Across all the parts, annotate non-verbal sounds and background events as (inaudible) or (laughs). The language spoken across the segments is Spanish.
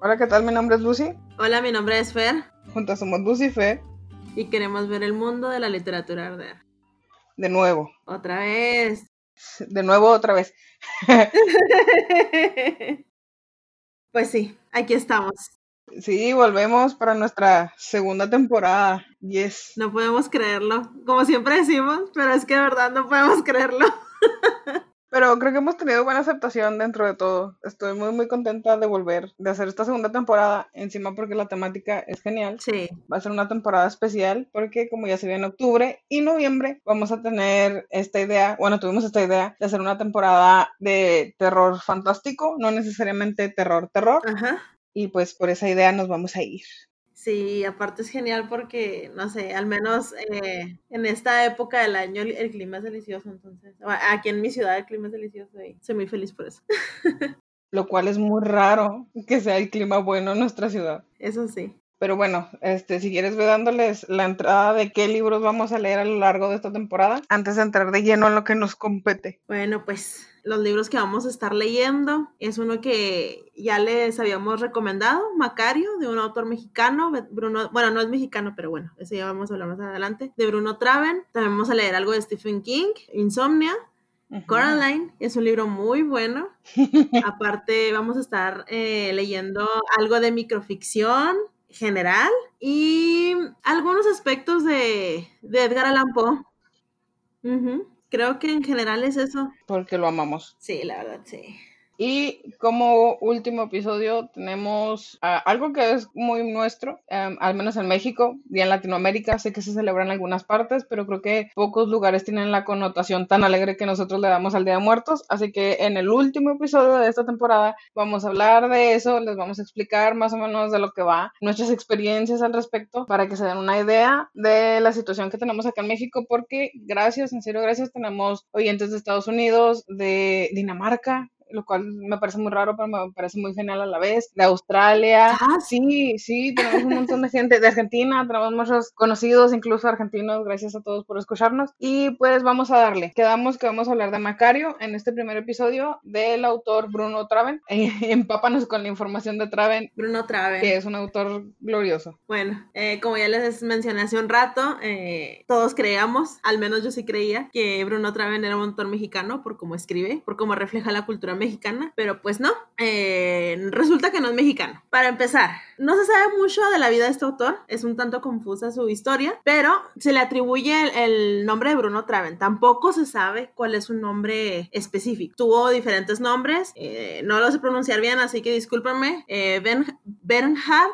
Hola, ¿qué tal? Mi nombre es Lucy. Hola, mi nombre es Fer. Juntas somos Lucy y Fer. Y queremos ver el mundo de la literatura arder. De nuevo. Otra vez. (laughs) De nuevo, otra vez. (laughs) pues sí, aquí estamos. Sí, volvemos para nuestra segunda temporada. Yes. No podemos creerlo. Como siempre decimos, pero es que de verdad no podemos creerlo. (laughs) Pero creo que hemos tenido buena aceptación dentro de todo. Estoy muy, muy contenta de volver, de hacer esta segunda temporada, encima porque la temática es genial. Sí. Va a ser una temporada especial porque como ya se viene octubre y noviembre, vamos a tener esta idea, bueno, tuvimos esta idea de hacer una temporada de terror fantástico, no necesariamente terror, terror. Ajá. Y pues por esa idea nos vamos a ir. Sí, aparte es genial porque, no sé, al menos eh, en esta época del año el, clima es delicioso, entonces, aquí en mi ciudad el clima es delicioso y soy muy feliz por eso. (laughs) Lo cual es muy raro que sea el clima bueno en nuestra ciudad. Eso sí. Pero bueno, este, si quieres ve dándoles la entrada de qué libros vamos a leer a lo largo de esta temporada, antes de entrar de lleno en lo que nos compete. Bueno, pues los libros que vamos a estar leyendo es uno que ya les habíamos recomendado, Macario, de un autor mexicano, Bruno, bueno, no es mexicano, pero bueno, ese ya vamos a hablar más adelante, de Bruno Traven. También vamos a leer algo de Stephen King, Insomnia. Coraline es un libro muy bueno. (laughs) Aparte, vamos a estar eh, leyendo algo de microficción, general y algunos aspectos de, Edgar Allan Poe. Creo que en general es eso. Porque lo amamos. Sí, la verdad, sí. Y como último episodio tenemos ah, algo que es muy nuestro, em, al menos en México y en Latinoamérica. Sé que se celebra en algunas partes, pero creo que pocos lugares tienen la connotación tan alegre que nosotros le damos al Día de Muertos. Así que en el último episodio de esta temporada vamos a hablar de eso, les vamos a explicar más o menos de lo que va, nuestras experiencias al respecto, para que se den una idea de la situación que tenemos acá en México, porque gracias, en serio, gracias, tenemos oyentes de Estados Unidos, de Dinamarca, lo cual me parece muy raro, pero me parece muy genial a la vez. De Australia. Ah, sí, sí, tenemos un montón de gente. De Argentina, tenemos muchos conocidos, incluso argentinos. Gracias a todos por escucharnos. Y pues vamos a darle. Quedamos que vamos a hablar de Macario en este primer episodio del autor Bruno Traven. (laughs) empápanos con la información de Traven. Bruno Traven. Que es un autor glorioso. Bueno, eh, como ya les mencioné hace un rato, eh, todos creíamos, al menos yo sí creía, que Bruno Traven era un autor mexicano por cómo escribe, por cómo refleja la cultura mexicana, pero pues no, eh, resulta que no es mexicano. Para empezar, no se sabe mucho de la vida de este autor, es un tanto confusa su historia, pero se le atribuye el, nombre de Bruno Traven. Tampoco se sabe cuál es su nombre específico. Tuvo diferentes nombres, eh, no lo sé pronunciar bien, así que discúlpenme. Eh, ben, Bernhard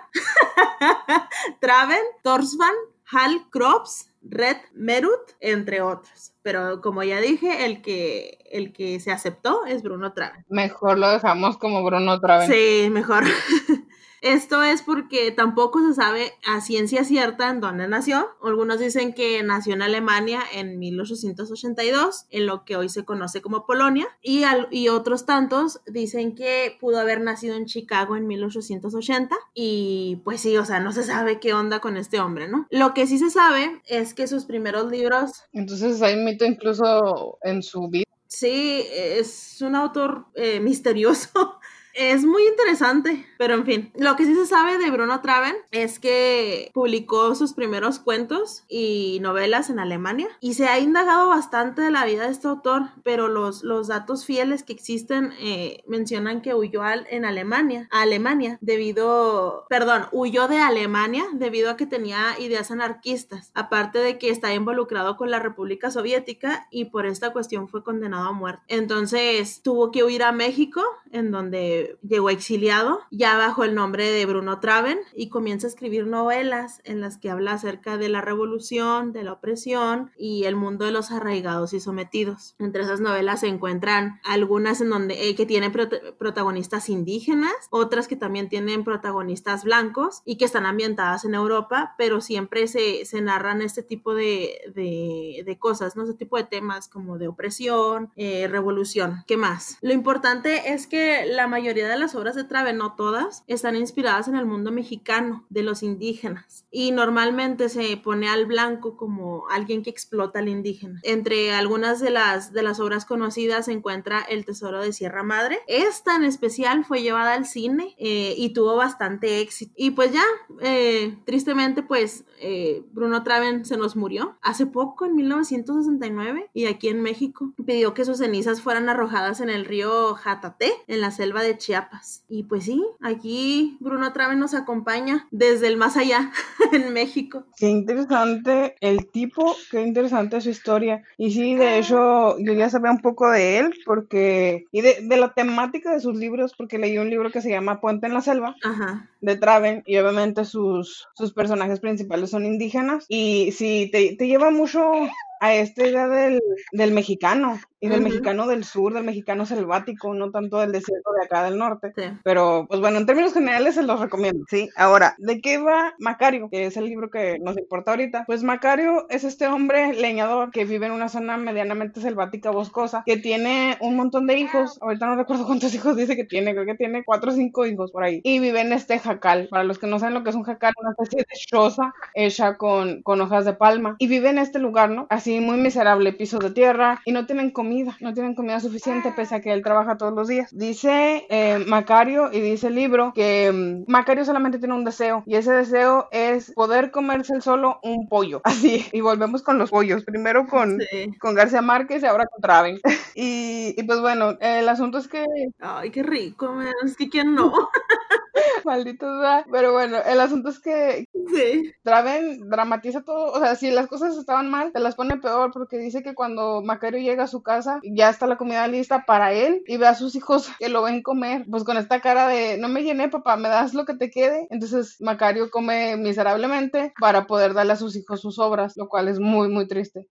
(laughs) Traven, Torsvan, Hal Krops, Red Merut, entre otros. Pero como ya dije, el que, el que se aceptó es Bruno Traven. Mejor lo dejamos como Bruno Traven. Sí, mejor. (laughs) Esto es porque tampoco se sabe a ciencia cierta en dónde nació. Algunos dicen que nació en Alemania en 1882, en lo que hoy se conoce como Polonia, y, y otros tantos dicen que pudo haber nacido en Chicago en 1880. Y pues sí, o sea, no se sabe qué onda con este hombre, ¿no? Lo que sí se sabe es que sus primeros libros... Entonces hay mito incluso en su vida. Sí, es un autor eh, misterioso (laughs) es muy interesante, pero en fin, lo que sí se sabe de Bruno Traven es que publicó sus primeros cuentos y novelas en Alemania y se ha indagado bastante de la vida de este autor, pero los, los datos fieles que existen eh, mencionan que huyó al, en Alemania, a Alemania, debido, perdón, huyó de Alemania debido a que tenía ideas anarquistas, aparte de que está involucrado con la República Soviética y por esta cuestión fue condenado a muerte. Entonces tuvo que huir a México, en donde llegó exiliado, ya bajo el nombre de Bruno Traven, y comienza a escribir novelas en las que habla acerca de la revolución, de la opresión y el mundo de los arraigados y sometidos. Entre esas novelas se encuentran algunas en donde eh, que tienen protagonistas indígenas, otras que también tienen protagonistas blancos y que están ambientadas en Europa, pero siempre se, se narran este tipo de, de, cosas, ¿no? Este tipo de temas como de opresión, eh, revolución. ¿Qué más? Lo importante es que la mayoría de las obras de Trave, no todas, están inspiradas en el mundo mexicano, de los indígenas. Y normalmente se pone al blanco como alguien que explota al indígena. Entre algunas de las, de las obras conocidas se encuentra El Tesoro de Sierra Madre. Esta en especial fue llevada al cine eh, y tuvo bastante éxito. Y pues ya, eh, tristemente, pues eh, Bruno Traven se nos murió hace poco, en 1969, y aquí en México pidió que sus cenizas fueran arrojadas en el río Jatate, en la selva de Chiapas. Y pues sí, aquí Bruno Traven nos acompaña desde el más allá, (laughs) en México. Qué interesante el tipo, qué interesante su historia. Y sí, de hecho, yo ya sabía un poco de él, porque, y de, de la temática de sus libros, porque leí un libro que se llama Puente en la Selva, Ajá. de Traven, y obviamente sus, sus personajes principales son indígenas. Y sí, te, te lleva mucho a esta idea del, del mexicano y del mexicano del sur, del mexicano selvático, no tanto del desierto de acá del norte. Sí. Pero, pues bueno, en términos generales se los recomiendo, ¿sí? Ahora, ¿de qué va Macario? Que es el libro que nos importa ahorita. Pues Macario es este hombre leñador que vive en una zona medianamente selvática, boscosa, que tiene un montón de hijos. Ahorita no recuerdo cuántos (laughs) hijos dice que tiene, creo que tiene cuatro o cinco hijos por ahí. Y vive en este jacal. Para los que no saben lo que es un jacal, una especie de choza hecha con, con hojas de palma. Y vive en este lugar, ¿no? Así muy miserable, piso de tierra, y no tienen comida, no tienen comida suficiente, pese a que él trabaja todos los días. Dice eh, Macario y dice el libro que mm, Macario solamente tiene un deseo, y ese deseo es poder comerse solo un pollo. (laughs) Así, y volvemos con los pollos. Primero con, Sí. con García Márquez y ahora con Traven. (laughs) y, y pues bueno, el asunto es que Ay, qué rico, man. Es que quién no. (laughs) (laughs) maldito sea. Pero bueno, el asunto es que Sí. Traven dramatiza todo, o sea, si las cosas estaban mal, te las pone peor porque dice que cuando Macario llega a su casa, ya está la comida lista para él y ve a sus hijos que lo ven comer, pues con esta cara de, no me llené, papá, me das lo que te quede. Entonces Macario come miserablemente para poder darle a sus hijos sus obras, lo cual es muy, muy triste.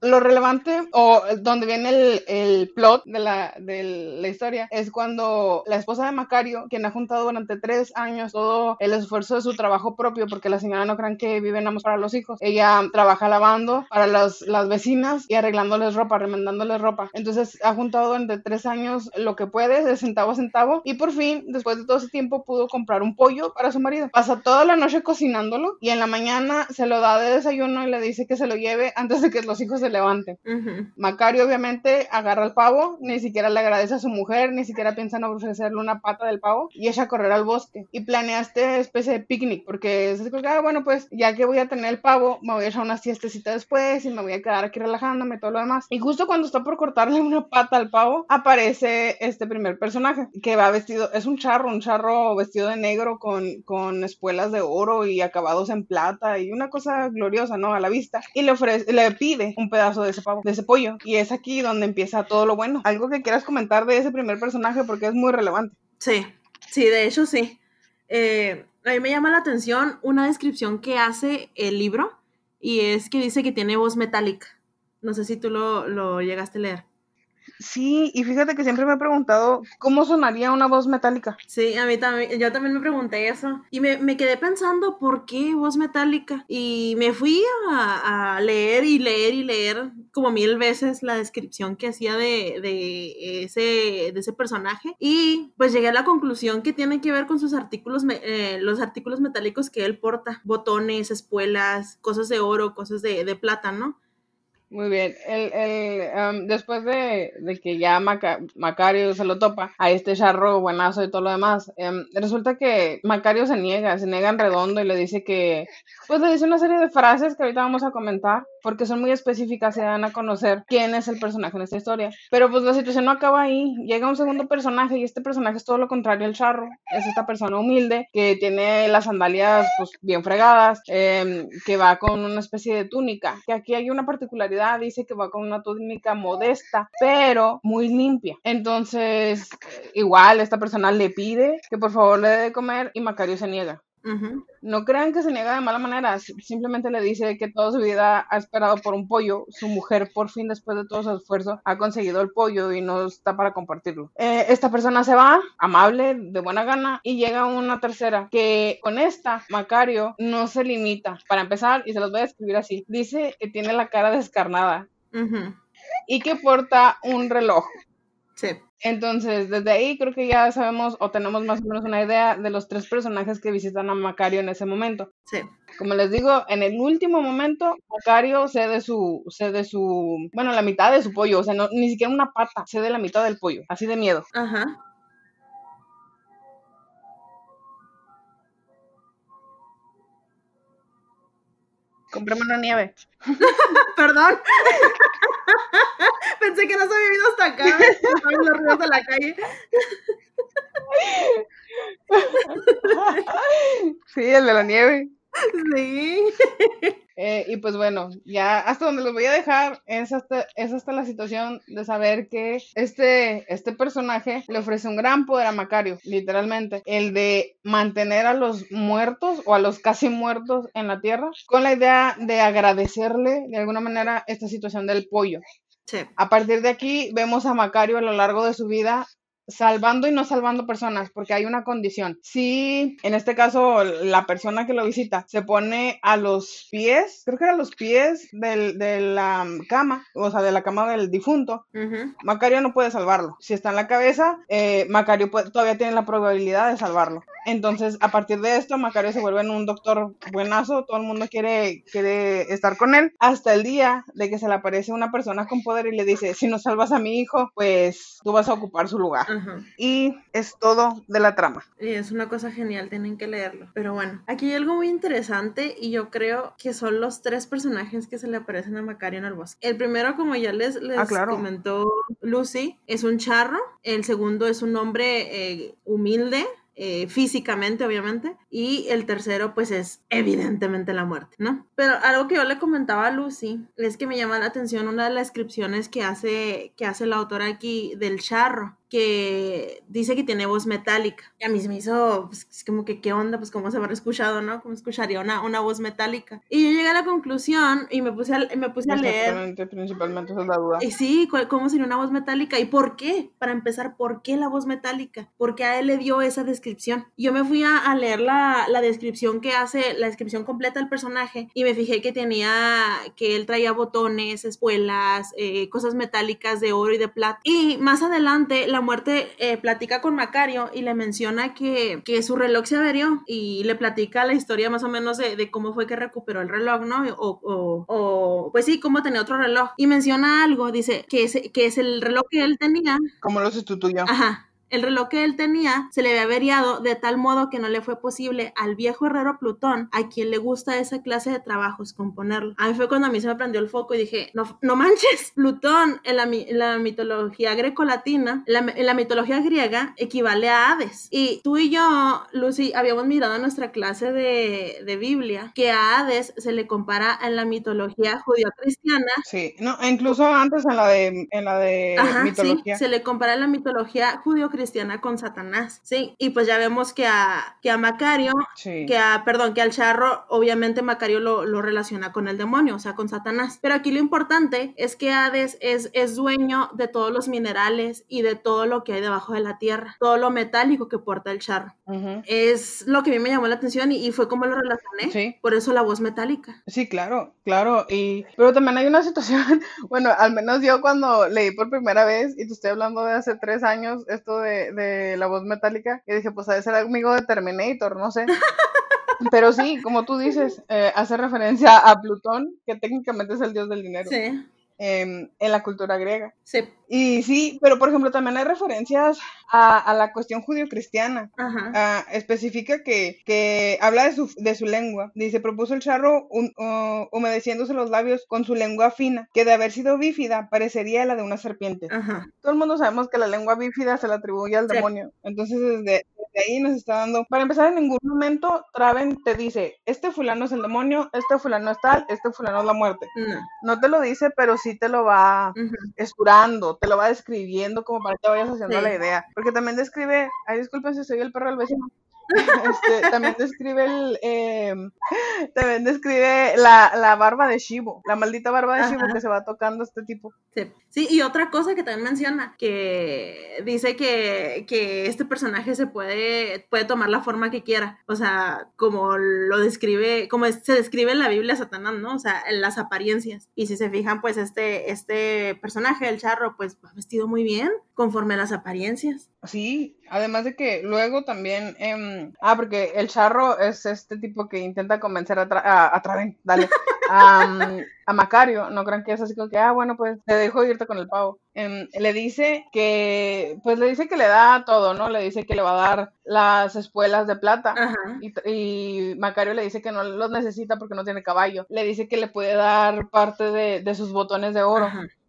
Lo relevante o donde viene el, el plot de la, de la historia es cuando la esposa de Macario, quien ha juntado durante tres años todo el esfuerzo de su trabajo propio, porque la señora no crean que vive nada más para los hijos, ella trabaja lavando para las, las vecinas y arreglándoles ropa, remendándoles ropa. Entonces ha juntado durante tres años lo que puede, de centavo a centavo, y por fin, después de todo ese tiempo, pudo comprar un pollo para su marido. Pasa toda la noche cocinándolo y en la mañana se lo da de desayuno y le dice que se lo lleve antes de que los hijos se levanten. Ujú. Macario obviamente agarra el pavo, ni siquiera le agradece a su mujer, ni siquiera piensa en ofrecerle una pata del pavo y echa a correr al bosque y planea este especie de picnic porque se dice, ah, bueno, pues ya que voy a tener el pavo, me voy a echar una siestecita después y me voy a quedar aquí relajándome y todo lo demás. Y justo cuando está por cortarle (laughs) una pata al pavo, aparece este primer personaje que va vestido, es un charro, un charro vestido de negro con, con espuelas de oro y acabados en plata y una cosa gloriosa, ¿no? A la vista. Y le ofrece, le pide un pedazo de ese pavo, de ese pollo. Y es aquí donde empieza todo lo bueno. Algo que quieras comentar de ese primer personaje porque es muy relevante. Sí, sí, de hecho sí. Eh, a mí me llama la atención una descripción que hace el libro y es que dice que tiene voz metálica. No sé si tú lo, lo llegaste a leer. Sí, y fíjate que siempre me he preguntado cómo sonaría una voz metálica. Sí, a mí también, yo también me pregunté eso y me, me quedé pensando por qué voz metálica y me fui a, a leer y leer y leer como mil veces la descripción que hacía de, de, ese, de ese personaje y pues llegué a la conclusión que tiene que ver con sus artículos, eh, los artículos metálicos que él porta, botones, espuelas, cosas de oro, cosas de, de plata, ¿no? Muy bien, el, el, em, después de, que ya Maca- Macario se lo topa a este charro buenazo y todo lo demás, em, resulta que Macario se niega, se niega en redondo y le dice que, pues le dice una serie de frases que ahorita vamos a comentar, porque son muy específicas y dan a conocer quién es el personaje en esta historia. Pero pues la situación no acaba ahí, llega un segundo personaje y este personaje es todo lo contrario al charro, es esta persona humilde que tiene las sandalias pues bien fregadas, em, que va con una especie de túnica, que aquí hay una particularidad, dice que va con una túnica modesta, pero muy limpia. Entonces, igual esta persona le pide que por favor le dé de comer y Macario se niega. No crean que se niega de mala manera, si- simplemente le dice que toda su vida ha esperado por un pollo, su mujer por fin después de todo su esfuerzo ha conseguido el pollo y no está para compartirlo. Eh, esta persona se va, amable, de buena gana, y llega una tercera, que con esta Macario no se limita. Para empezar, y se los voy a escribir así, dice que tiene la cara descarnada y que porta un reloj. Sí. Entonces, desde ahí creo que ya sabemos o tenemos más o menos una idea de los tres personajes que visitan a Macario en ese momento. Sí. Como les digo, en el último momento, Macario cede su, cede su, bueno, la mitad de su pollo, o sea, no, ni siquiera una pata, cede la mitad del pollo, así de miedo. Ajá. Comprame una nieve. (laughs) Perdón. (laughs) Pensé que no se había ido hasta acá. Los ruidos de la calle. Sí, el de la nieve. Sí. Eh, y pues bueno, ya hasta donde los voy a dejar es hasta, es hasta la situación de saber que este, este personaje le ofrece un gran poder a Macario, literalmente, el de mantener a los muertos o a los casi muertos en la tierra, con la idea de agradecerle de alguna manera esta situación del pollo. Sí. A partir de aquí vemos a Macario a lo largo de su vida salvando y no salvando personas, porque hay una condición. Si en este caso la persona que lo visita se pone a los pies, creo que a los pies del- de la cama, o sea, de la cama del difunto. Macario no puede salvarlo. Si está en la cabeza, eh, Macario puede- todavía tiene la probabilidad de salvarlo. Entonces, a partir de esto, Macario se vuelve en un doctor buenazo, todo el mundo quiere, quiere estar con él, hasta el día de que se le aparece una persona con poder y le dice, si no salvas a mi hijo, pues tú vas a ocupar su lugar. Ajá. Y es todo de la trama. Y es una cosa genial, tienen que leerlo. Pero bueno, aquí hay algo muy interesante y yo creo que son los tres personajes que se le aparecen a Macario en el bosque. El primero, como ya les, les Ah, claro. comentó Lucy, es un charro. El segundo es un hombre eh, humilde. eh, físicamente, obviamente, y el tercero, pues es evidentemente la muerte, ¿no? Pero algo que yo le comentaba a Lucy es que me llama la atención una de las descripciones que hace, que hace la autora aquí del charro, que dice que tiene voz metálica. Y a mí se me hizo, pues, es como que, ¿qué onda? Pues, ¿cómo se habrá escuchado, no? ¿Cómo escucharía una, una voz metálica? Y yo llegué a la conclusión y me puse a, me puse a leer. Principalmente esa es la duda. Y sí, ¿cuál- ¿cómo sería una voz metálica? ¿Y por qué? Para empezar, ¿por qué la voz metálica? Porque a él le dio esa descripción. Yo me fui a, a leer la, la descripción que hace, la descripción completa del personaje, y me fijé que tenía, que él traía botones, espuelas, eh, cosas metálicas de oro y de plata. Y más adelante, la muerte eh, platica con Macario y le menciona que, que su reloj se averió y le platica la historia más o menos de, de cómo fue que recuperó el reloj, ¿no? O, o, o, pues sí, cómo tenía otro reloj. Y menciona algo, dice que es, que es el reloj que él tenía. ¿Cómo lo sustituyó? Ajá. El reloj que él tenía se le había averiado de tal modo que no le fue posible al viejo herrero Plutón, a quien le gusta esa clase de trabajos, componerlo. A mí fue cuando a mí se me prendió el foco y dije, no, no manches, (laughs) Plutón en la, en la mitología greco-latina, en la, en la mitología griega, equivale a Hades. Y tú y yo, Lucy, habíamos mirado en nuestra clase de, de Biblia que a Hades se le compara en la mitología judío-cristiana Sí, no, e incluso antes en la de, en la de Ajá, mitología. sí, se le compara la mitología judío-cristiana con Satanás, sí, y pues ya vemos que a, que a Macario, Sí. que a, perdón, que al charro, obviamente Macario lo, lo relaciona con el demonio, o sea, con Satanás, pero aquí lo importante es que Hades es, es dueño de todos los minerales y de todo lo que hay debajo de la tierra, todo lo metálico que porta el charro. Ujú. Es lo que a mí me llamó la atención y, y fue como lo relacioné, Sí. por eso la voz metálica. Sí, claro, claro. Y, pero también hay una (laughs) situación, bueno, al menos yo cuando leí por primera vez, y te estoy hablando de hace tres años, esto de, de la voz metálica, y dije, pues de ser amigo de Terminator, no sé. (laughs) Pero sí, como tú dices, eh, hace referencia a Plutón, que técnicamente es el dios del dinero, Sí, em, en la cultura griega. sí, Y sí, pero por ejemplo también hay referencias a, a la cuestión judío-cristiana. ajá, Ah, especifica que, que habla de su, de su lengua. Dice, propuso el charro un- uh, humedeciéndose los labios con su lengua fina, que de haber sido bífida parecería la de una serpiente. ajá, Todo el mundo sabemos que la lengua bífida se le atribuye al Sí. demonio. Entonces desde, desde ahí nos está dando... Para empezar, en ningún momento Traven te dice, este fulano es el demonio, este fulano es tal, este fulano es la muerte. no, No te lo dice, pero sí te lo va ujú. esturando, te lo va describiendo como para que te vayas haciendo Sí. la idea. Porque también describe, ay, disculpen si soy el perro del vecino. Este, también describe el, eh, (laughs) también describe la, la barba de Shivo, la maldita barba de Shivo Ajá. que se va tocando este tipo. Sí. Sí, y otra cosa que también menciona, que dice que, que este personaje se puede, puede tomar la forma que quiera, o sea, como lo describe, como se describe en la Biblia Satanás, ¿no? O sea, en las apariencias. Y si se fijan, pues este, este personaje, el charro, pues va vestido muy bien, conforme a las apariencias. Sí, además de que luego también, em, ah, porque el charro es este tipo que intenta convencer a, a, a dale, (laughs) a, Macario, no crean que es así como que, ah, bueno, pues te dejo irte con el pavo. Em, le dice que, pues le dice que le da todo, ¿no? Le dice que le va a dar las espuelas de plata y, Macario le dice que no los necesita porque no tiene caballo. Le dice que le puede dar parte de, de sus botones de oro.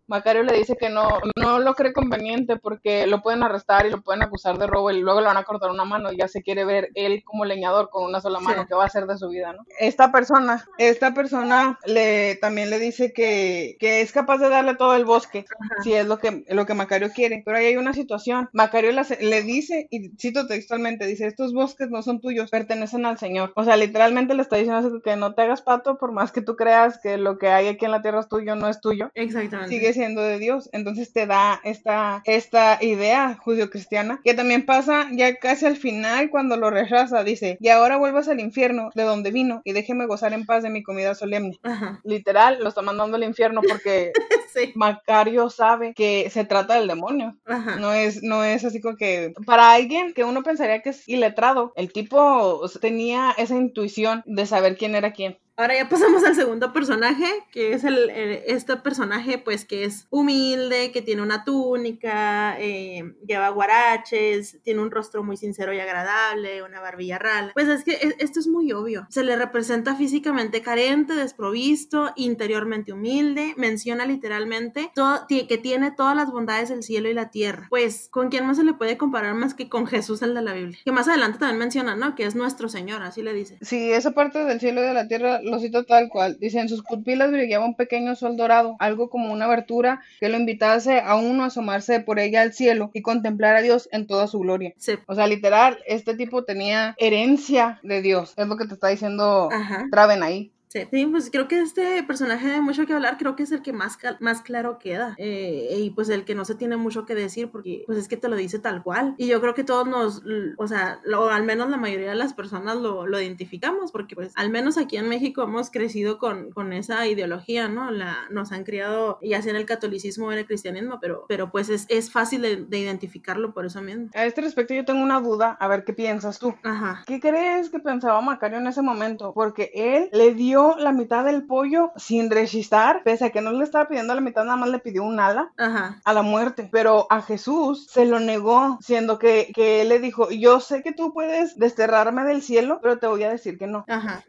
Macario le dice que no, no lo cree conveniente porque lo pueden arrestar y lo pueden acusar de robo y luego le van a cortar una mano y ya se quiere ver él como leñador con una sola mano, que va a hacer de su vida, ¿no? Esta persona, esta persona le también le dice que, que es capaz de darle todo el bosque, si es lo que, lo que Macario quiere, pero ahí hay una situación, Macario le dice, y cito textualmente, dice, estos bosques no son tuyos, pertenecen al Señor, o sea, literalmente le está diciendo que no te hagas pato por más que tú creas que lo que hay aquí en la tierra es tuyo, no es tuyo. Exactamente. Sigue siendo de Dios. Entonces te da esta, esta idea judío-cristiana que también pasa ya casi al final cuando lo rechaza. Dice, y ahora vuelvas al infierno de donde vino y déjeme gozar en paz de mi comida solemne. Literal, lo está mandando al infierno porque (laughs) Macario sabe que se trata del demonio. No es, no es así como que para alguien que uno pensaría que es iletrado, el tipo tenía esa intuición de saber quién era quién. Ahora ya pasamos al segundo personaje, que es el, este personaje pues que es humilde, que tiene una túnica, eh, lleva guaraches, tiene un rostro muy sincero y agradable, una barbilla rala. Pues es que e, esto es muy obvio. Se le representa físicamente carente, desprovisto, interiormente humilde, menciona literalmente todo, que tiene todas las bondades del cielo y la tierra. Pues, ¿con quién más se le puede comparar más que con Jesús el de la Biblia? Que más adelante también menciona, ¿no? Que es nuestro Señor, así le dice. Sí, esa parte del cielo y de la tierra lo cito tal cual. Dice, en sus pupilas brillaba un pequeño sol dorado, algo como una abertura que lo invitase a uno a asomarse por ella al cielo y contemplar a Dios en toda su gloria. O sea, literal, este tipo tenía herencia de Dios. Es lo que te está diciendo Traven ahí. Sí, pues creo que este personaje de mucho que hablar, creo que es el que más, más claro queda. Eh, y pues el que no se tiene mucho que decir porque pues es que te lo dice tal cual. Y yo creo que todos nos, o sea, lo, al menos la mayoría de las personas lo, lo, identificamos porque pues al menos aquí en México hemos crecido con, con esa ideología, ¿no? La, nos han criado ya sea en el catolicismo o en el cristianismo, pero, pero pues es, es fácil de, de, identificarlo por eso mismo. A este respecto yo tengo una duda, a ver qué piensas tú. Ajá. ¿Qué crees que pensaba Macario en ese momento? Porque él le dio la mitad del pollo sin rechistar, pese a que no le estaba pidiendo la mitad, nada más le pidió un ala a la muerte. Pero a Jesús se lo negó, siendo que, que él le dijo, yo sé que tú puedes desterrarme del cielo, pero te voy a decir que no.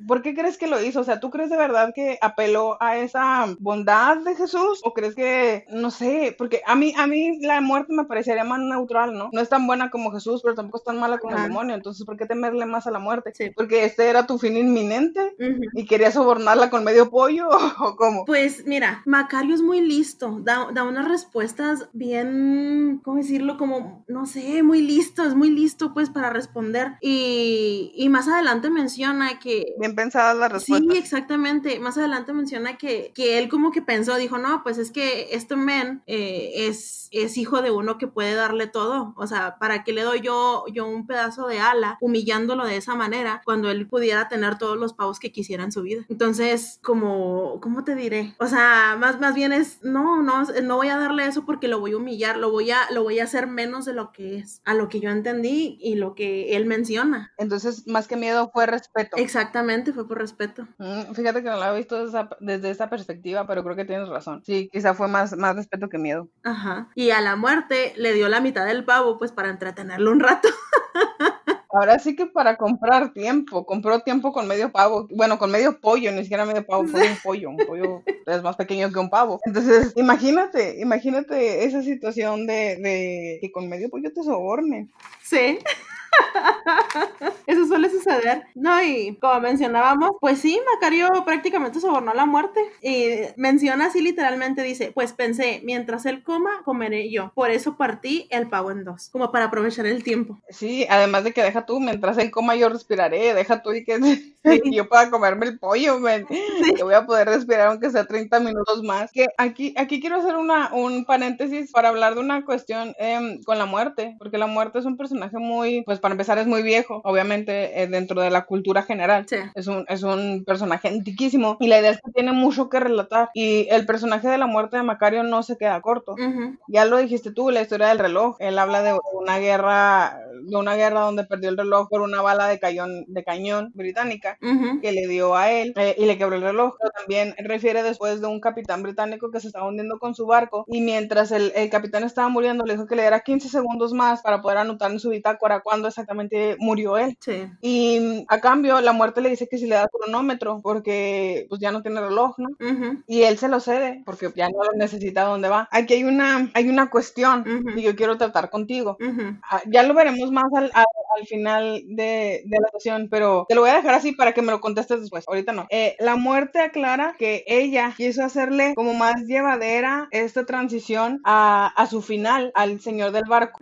¿Por qué crees que lo hizo? O sea, ¿tú crees de verdad que apeló a esa bondad de Jesús? ¿O crees que, no sé, porque a mí, a mí la muerte me parecería más neutral, ¿no? No es tan buena como Jesús, pero tampoco es tan mala como el demonio. Entonces, ¿por qué temerle más a la muerte? Porque este era tu fin inminente y querías sobornarla con medio pollo (laughs) o cómo? Pues mira, Macario es muy listo, da, da unas respuestas bien, ¿cómo decirlo? Como, no sé, muy listo, es muy listo pues para responder. Y, y más adelante menciona que... Bien pensada la respuesta. Sí, exactamente. Más adelante menciona que, que él como que pensó, dijo, no, pues es que este men eh, es, es hijo de uno que puede darle todo. O sea, ¿para qué le doy yo, yo un pedazo de ala humillándolo de esa manera cuando él pudiera tener todos los pavos que quisiera en su vida? Entonces, como, ¿cómo te diré? O sea, más, más bien es, no, no, no voy a darle eso porque lo voy a humillar, lo voy a, lo voy a hacer menos de lo que es, a lo que yo entendí y lo que él menciona. Entonces, más que miedo fue respeto. Exactamente, fue por respeto. Mm, fíjate que no lo he visto desde esa, desde esa, perspectiva, pero creo que tienes razón. Sí, quizá fue más, más respeto que miedo. Ajá. Y a la muerte le dio la mitad del pavo, pues para entretenerlo un rato. (laughs) Ahora sí que para comprar tiempo, compró tiempo con medio pavo, bueno, con medio pollo, ni siquiera medio pavo, fue un pollo, un pollo (laughs) es más pequeño que un pavo. Entonces, imagínate, imagínate esa situación de, de que con medio pollo te sobornen. Sí. (laughs) Eso suele suceder. No, y como mencionábamos, pues sí, Macario prácticamente sobornó la muerte. Y menciona así literalmente, dice, pues pensé, mientras él coma, comeré yo. Por eso partí el pavo en dos, como para aprovechar el tiempo. Sí, además de que deja tú, mientras él coma yo respiraré, deja tú y que, (laughs) yo pueda comerme el pollo, que voy a poder respirar aunque sea 30 minutos más. Que aquí, aquí quiero hacer una, un paréntesis para hablar de una cuestión em, con la muerte, porque la muerte es un personaje muy, pues para empezar es muy viejo, obviamente eh, dentro de la cultura general. Sí. Es un, es un personaje antiquísimo y la idea es que tiene mucho que relatar y el personaje de la muerte de Macario no se queda corto. Ujú. Ya lo dijiste tú, la historia del reloj. Él habla de una guerra, de una guerra donde perdió el reloj por una bala de cañón, de cañón británica Ujú. que le dio a él eh, y le quebró el reloj. Pero también refiere después de un capitán británico que se estaba hundiendo con su barco y mientras el, el capitán estaba muriendo le dijo que le diera 15 segundos más para poder anotar en su bitácora cuándo exactamente murió él. Sí. Y mm, a cambio la muerte le dice que si le da cronómetro porque pues ya no tiene reloj, ¿no? Ujú. Y él se lo cede porque ya no lo necesita dónde va. Aquí hay una, hay una cuestión Ujú. que yo quiero tratar contigo. Ujú. Ah, Ya lo veremos más al, al- al final de, de la sesión, pero te lo voy a dejar así para que me lo contestes después. Ahorita no. Eh, la muerte aclara que ella quiso hacerle como más llevadera esta transición a, a su final, al señor del barco.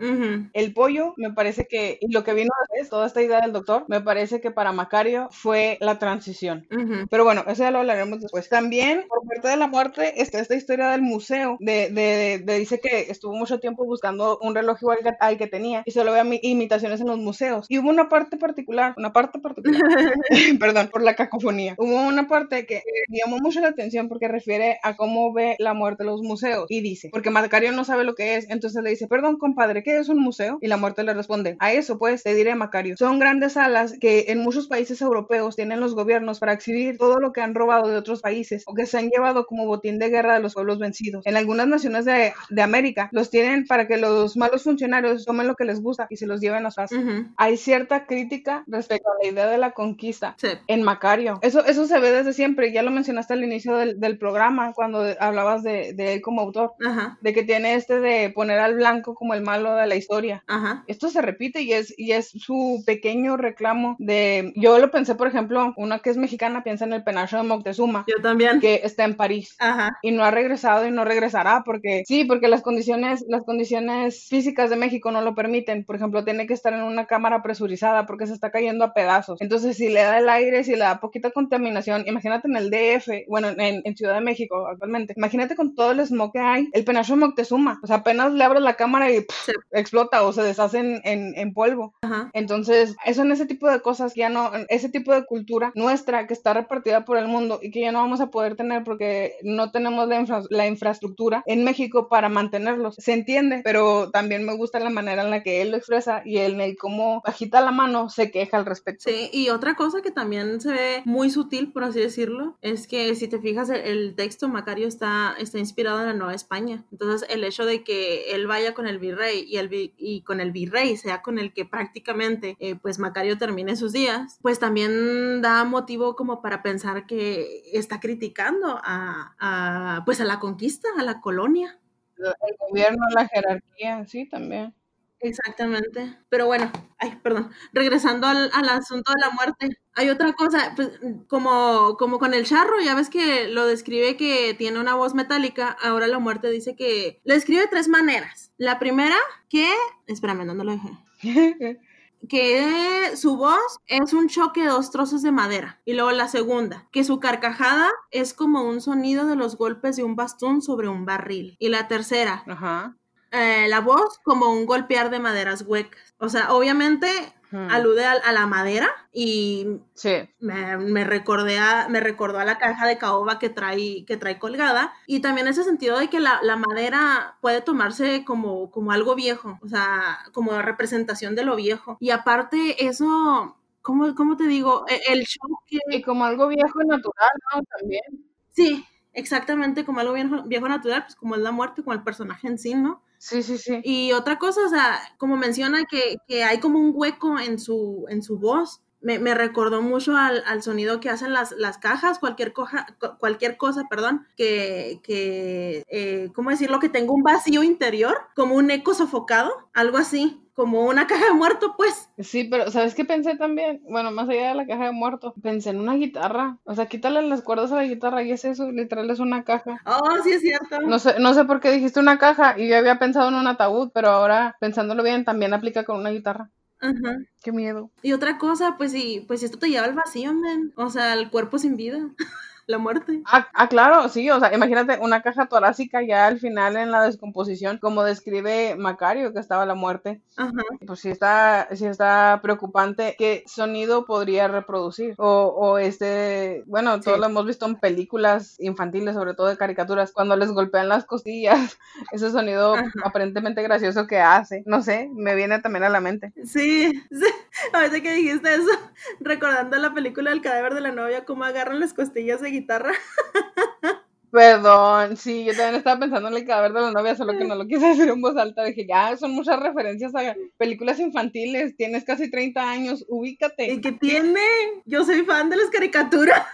El pollo, me parece que, y lo que vino después, toda esta idea del doctor, me parece que para Macario fue la transición. Ujú. Pero bueno, eso ya lo hablaremos después. También, por parte de la muerte, está esta historia del museo, de, de, de- dice que estuvo mucho tiempo buscando un reloj igual que- al que tenía y solo veía mi- imitaciones en los museos. Y hubo una parte particular, una parte particular, (laughs) (laughs) perdón, por la cacofonía. Hubo una parte que me llamó mucho la atención porque refiere a cómo ve la muerte los museos y dice, porque Macario no sabe lo que es, entonces le dice, perdón compadre, ¿qué es un museo? Y la muerte le responde, a eso pues te diré Macario, son grandes salas que en muchos países europeos tienen los gobiernos para exhibir todo lo que han robado de otros países o que se han llevado como botín de guerra de los pueblos vencidos. En algunas naciones de, de América los tienen para que los malos funcionarios tomen lo que les gusta y se los lleven a su casa. Hay cierta crítica respecto a la idea de la conquista Sí. en Macario. Eso, eso se ve desde siempre, ya lo mencionaste al inicio del, del programa cuando hablabas de, de él como autor, Ajá. de que tiene este de poner al blanco como el malo de la historia. Ajá. Esto se repite y es, y es su pequeño reclamo de, yo lo pensé, por ejemplo, una que es mexicana piensa en el penacho de Moctezuma, Yo también. que está en París Ajá. y no ha regresado y no regresará porque sí, porque las condiciones, las condiciones físicas de México no lo permiten. Por ejemplo, tiene que estar en una cámara presurizada porque se está cayendo a pedazos. Entonces, si le da el aire, si le da poquita contaminación, imagínate en el DF, bueno, en, en Ciudad de México actualmente, imagínate con todo el smog que hay, el penacho de Moctezuma, o sea, apenas le abres la cámara y pff, explota o se deshace en, en- en polvo. Ajá. Entonces, eso en ese tipo de cosas que ya no, ese tipo de cultura nuestra que está repartida por el mundo y que ya no vamos a poder tener porque no tenemos la, infra- la infraestructura en México para mantenerlos. Se entiende, pero también me gusta la manera en la que él lo expresa y en el cómo bajita la mano se queja al respecto. Sí, y otra cosa que también se ve muy sutil, por así decirlo, es que si te fijas, el, el texto Macario está, está inspirado en la Nueva España. Entonces, el hecho de que él vaya con el virrey y, el, vi- y con el virrey sea con el que prácticamente, eh, pues Macario termine sus días, pues también da motivo como para pensar que está criticando a, a, pues a la conquista, a la colonia. El gobierno, la jerarquía, sí, también. Exactamente. Pero bueno, ay, perdón. Regresando al, al asunto de la muerte, hay otra cosa, pues, como, como con el charro, ya ves que lo describe que tiene una voz metálica, ahora la muerte dice que lo describe de tres maneras. La primera, que, espérame, ¿dónde lo dejé? (laughs) que su voz es un choque de dos trozos de madera. Y luego la segunda, que su carcajada es como un sonido de los golpes de un bastón sobre un barril. Y la tercera, Ajá. eh, la voz como un golpear de maderas huecas. O sea, obviamente Hmm. alude a, a la madera y Sí. me, me recordé a, me recordó a la caja de caoba que trae, que trae colgada. Y también ese sentido de que la, la madera puede tomarse como, como algo viejo, o sea, como representación de lo viejo. Y aparte eso... ¿Cómo, ¿Cómo te digo? E- El choque, Y como algo viejo y natural, ¿no? También. sí, exactamente como algo viejo, viejo natural, pues como es la muerte, como el personaje en sí, ¿no? Sí, sí, sí. Y otra cosa, o sea, como menciona que, que hay como un hueco en su, en su voz, me, me recordó mucho al, al sonido que hacen las, las cajas, cualquier, coja, cu- cualquier cosa, perdón, que, que eh, ¿cómo decirlo? Que tenga un vacío interior, como un eco sofocado, algo así, como una caja de muerto, pues. Sí, pero ¿sabes qué pensé también? Bueno, más allá de la caja de muerto, pensé en una guitarra. O sea, quítale las cuerdas a la guitarra y es eso, literal es una caja. Oh, sí es cierto. No sé, no sé por qué dijiste una caja y yo había pensado en un ataúd, pero ahora pensándolo bien también aplica con una guitarra. Ajá. Qué miedo. Y otra cosa, pues sí, pues esto te lleva al vacío, man. O sea, el cuerpo sin vida. (laughs) la muerte. Ah, ah, claro, sí, o sea, imagínate una caja torácica ya al final en la descomposición, como describe Macario que estaba la muerte. Ajá. Pues sí está, sí está preocupante qué sonido podría reproducir. O, o este, bueno, todos Sí. lo hemos visto en películas infantiles, sobre todo de caricaturas, cuando les golpean las costillas, (laughs) ese sonido Ajá. aparentemente gracioso que hace. No sé, me viene también a la mente. Sí, (laughs) sí. Ahorita que dijiste eso, (laughs) recordando la película del cadáver de la novia, cómo agarran las costillas de guitarra. (laughs) Perdón, sí, yo también estaba pensando en el cadáver de la novia, solo que no lo quise decir en voz alta. Dije, ya, son muchas referencias a películas infantiles, tienes casi 30 años, ubícate. ¿Y qué tiene? Yo soy fan de las caricaturas.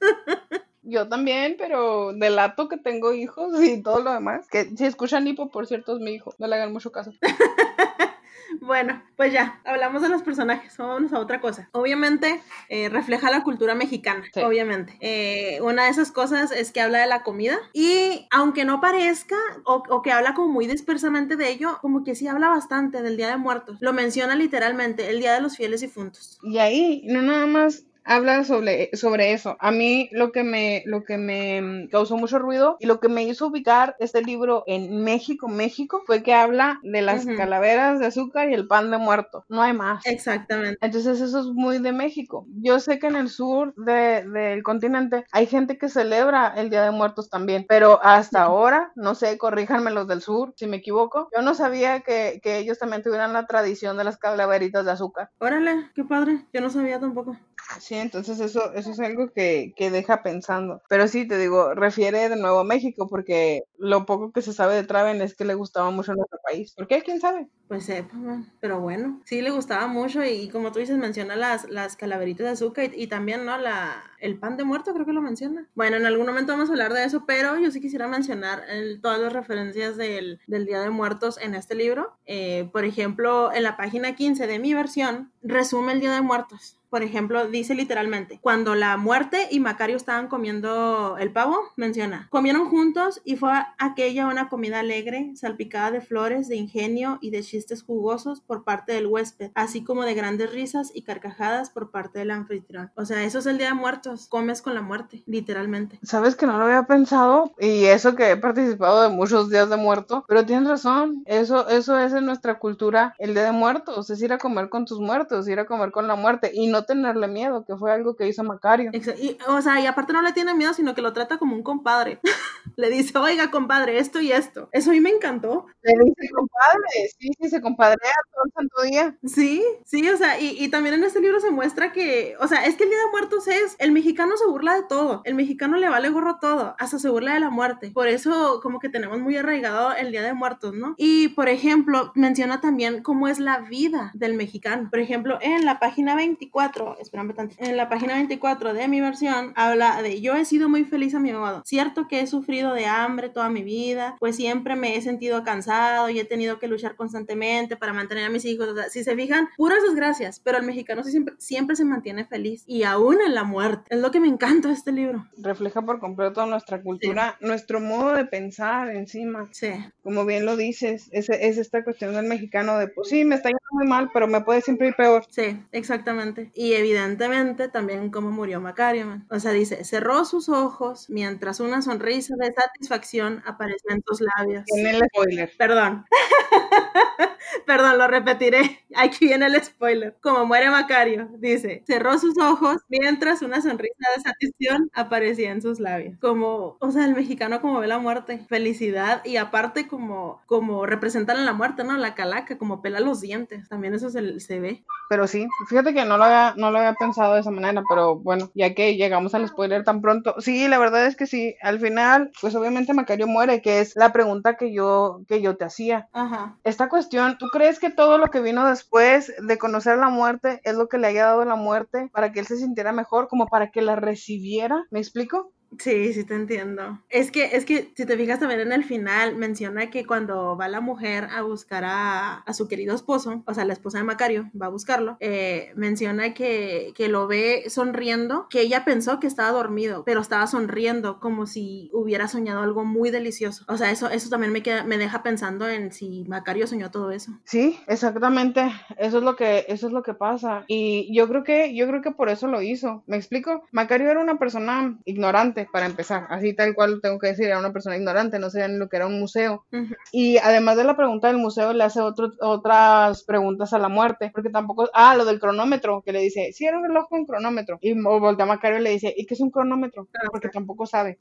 (laughs) Yo también, pero delato que tengo hijos y todo lo demás. Que si escuchan hipo, por cierto, es mi hijo, no le hagan mucho caso. (laughs) Bueno, pues ya, hablamos de los personajes, vámonos a otra cosa. Obviamente, eh, refleja la cultura mexicana, Sí. obviamente. Eh, una de esas cosas es que habla de la comida y aunque no parezca o, o que habla como muy dispersamente de ello, como que sí habla bastante del Día de Muertos. Lo menciona literalmente, el Día de los Fieles Difuntos. Y ahí no nada más habla sobre, sobre eso. A mí lo que me, lo que me mm, causó mucho ruido y lo que me hizo ubicar este libro en México, México, fue que habla de las calaveras de azúcar y el pan de muerto. No hay más. Exactamente. Entonces eso es muy de México. Yo sé que en el sur de- del continente hay gente que celebra el Día de Muertos también, pero hasta ahora, no sé, corríjanme los del sur si me equivoco, yo no sabía que, que ellos también tuvieran la tradición de las calaveritas de azúcar. Órale, qué padre. Yo no sabía tampoco. Sí, entonces eso, eso es algo que, que deja pensando. Pero sí, te digo, refiere de nuevo a México porque lo poco que se sabe de Traven es que le gustaba mucho nuestro país. ¿Por qué? ¿Quién sabe? Pues sepa, man. pero bueno, sí le gustaba mucho y, como tú dices, menciona las, las calaveritas de azúcar y, y también, ¿no? La, el pan de muerto, creo que lo menciona. Bueno, en algún momento vamos a hablar de eso, pero yo sí quisiera mencionar el- todas las referencias del, del Día de Muertos en este libro. Eh, por ejemplo, en la página 15 de mi versión, resume el Día de Muertos. Por ejemplo, dice literalmente, cuando la muerte y Macario estaban comiendo el pavo, menciona, comieron juntos y fue aquella una comida alegre, salpicada de flores, de ingenio y de chistes jugosos por parte del huésped, así como de grandes risas y carcajadas por parte del anfitrión. O sea, eso es el Día de Muertos, comes con la muerte, literalmente. Sabes que no lo había pensado y eso que he participado de muchos días de muerto, pero tienes razón, eso, eso es en nuestra cultura el día de muertos, es ir a comer con tus muertos, ir a comer con la muerte y no tenerle miedo, que fue algo que hizo Macario. Y, o sea, y aparte no le tiene miedo, sino que lo trata como un compadre. (laughs) le dice, oiga, compadre, esto y esto. Eso a mí me encantó. Le dice compadre, sí, sí, se compadrea todo el santo día. Sí, sí, o sea, y, y también en este libro se muestra que, o sea, es que el Día de Muertos es, el mexicano se burla de todo, el mexicano le vale gorro todo, hasta se burla de la muerte. Por eso como que tenemos muy arraigado el Día de Muertos, ¿no? Y, por ejemplo, menciona también cómo es la vida del mexicano. Por ejemplo, en la página 24, espérame tanto, en la página 24 de mi versión, habla de, yo he sido muy feliz a mi modo. Cierto que he sufrido de hambre toda mi vida, pues siempre me he sentido cansado y he tenido que luchar constantemente para mantener a mis hijos. O sea, si se fijan, puras desgracias, pero el mexicano sí siempre, siempre se mantiene feliz y aún en la muerte. Es lo que me encanta de este libro. Refleja por completo nuestra cultura, nuestro modo de pensar encima. Sí, Como bien lo dices, es, es esta cuestión del mexicano de, pues sí, me está yendo muy mal, pero me puede siempre ir peor. sí, exactamente. Y evidentemente también cómo murió Macario. man. O sea, dice, cerró sus ojos mientras una sonrisa de satisfacción apareció en sus labios. Tiene el spoiler. Perdón. (laughs) (laughs) Perdón, lo repetiré. Aquí viene el spoiler. Como muere Macario, dice, cerró sus ojos mientras una sonrisa de satisfacción aparecía en sus labios. Como, o sea, el mexicano como ve la muerte, felicidad y aparte como, como representan la muerte, ¿no? La calaca, como pela los dientes. También eso se, se ve. Pero sí, fíjate que no lo, había, no lo había pensado de esa manera, pero bueno, ya que llegamos al spoiler tan pronto, sí, la verdad es que sí, al final, pues obviamente Macario muere, que es la pregunta que yo, que yo te hacía. Ajá. Esta cuestión, ¿tú crees que todo lo que vino después de conocer la muerte es lo que le haya dado la muerte para que él se sintiera mejor, como para que la recibiera? ¿Me explico? Sí, sí te entiendo. Es que, es que si te fijas también en el final, menciona que cuando va la mujer a buscar a, su querido esposo, o sea, la esposa de Macario, va a buscarlo, eh, menciona que, que lo ve sonriendo, que ella pensó que estaba dormido, pero estaba sonriendo como si hubiera soñado algo muy delicioso. O sea, eso, eso también me, queda, me deja pensando en si Macario soñó todo eso. Sí, exactamente. Eso es lo que, eso es lo que pasa. Y yo creo que, yo creo que por eso lo hizo. ¿Me explico? Macario era una persona ignorante, para empezar. Así tal cual tengo que decir, era una persona ignorante, no sabía ni lo que era un museo. Y además de la pregunta del museo, le hace otras preguntas a la muerte, porque tampoco, ah, lo del cronómetro, que le dice, si era un reloj con cronómetro. Y voltea a Macario y le dice, ¿y qué es un cronómetro? Ah, porque tampoco sabe.